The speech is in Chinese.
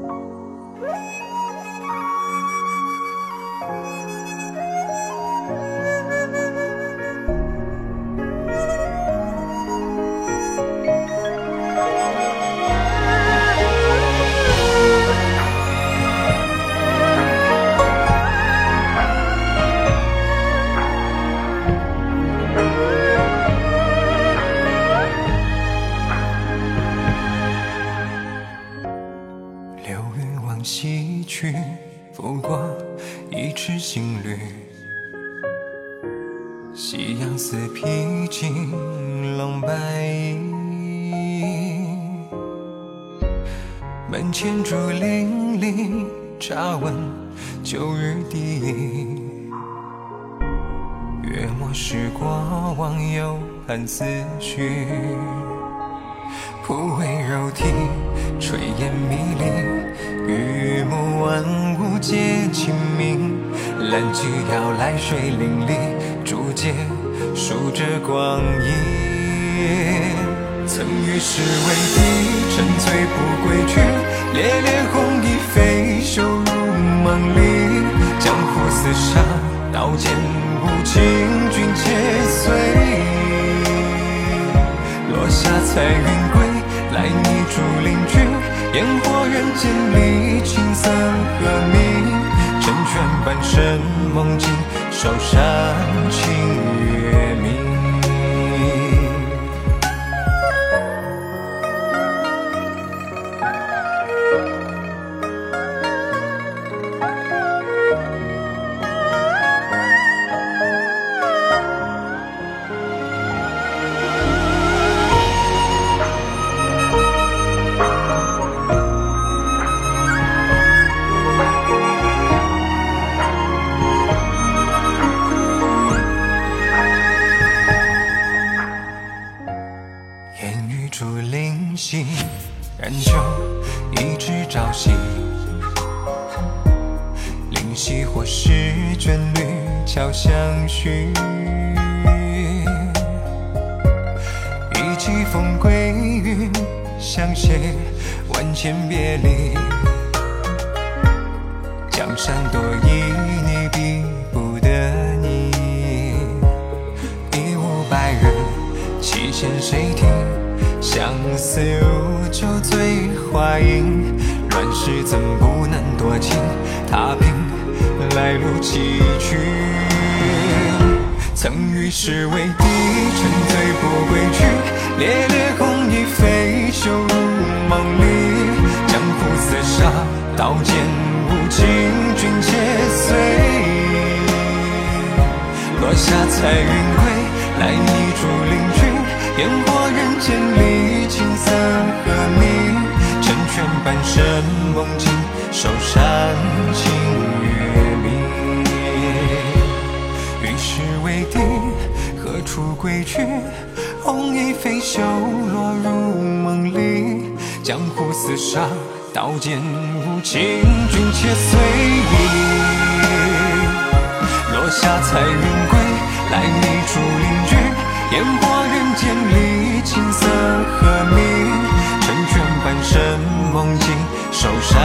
嗯。拂过一池新绿夕阳似披金龙白衣，门前竹林里茶问旧日第一。月末时过往，有盼思绪。铺围柔荑，炊烟迷离，雨幕万物皆清明。兰菊摇来水淋漓，竹节数着光阴。曾与世为敌，沉醉不归去，烈烈红衣飞袖入梦里。江湖厮杀，刀剑无情，君且随。落下彩云半生梦境，守山清雨一枝朝夕。灵犀或是眷侣悄相许。一季风归云，相携万千别离。江山多七弦谁听？相思如酒醉花影，乱世怎不能多情？踏平来路崎岖。曾与世为敌，沉醉不归去，烈烈红衣飞袖入梦里。江湖厮杀，刀剑无情，君且随。落下彩云归，来泥竹林烟火人间里，琴瑟和鸣。成全半生梦境，守山清月明。与世为敌，何处归去？红衣飞袖落入梦里。江湖厮杀，刀剑无情，君且随意。落下彩云归，来你竹林居，烟火人千里，琴瑟和鸣。成全半生梦境，守山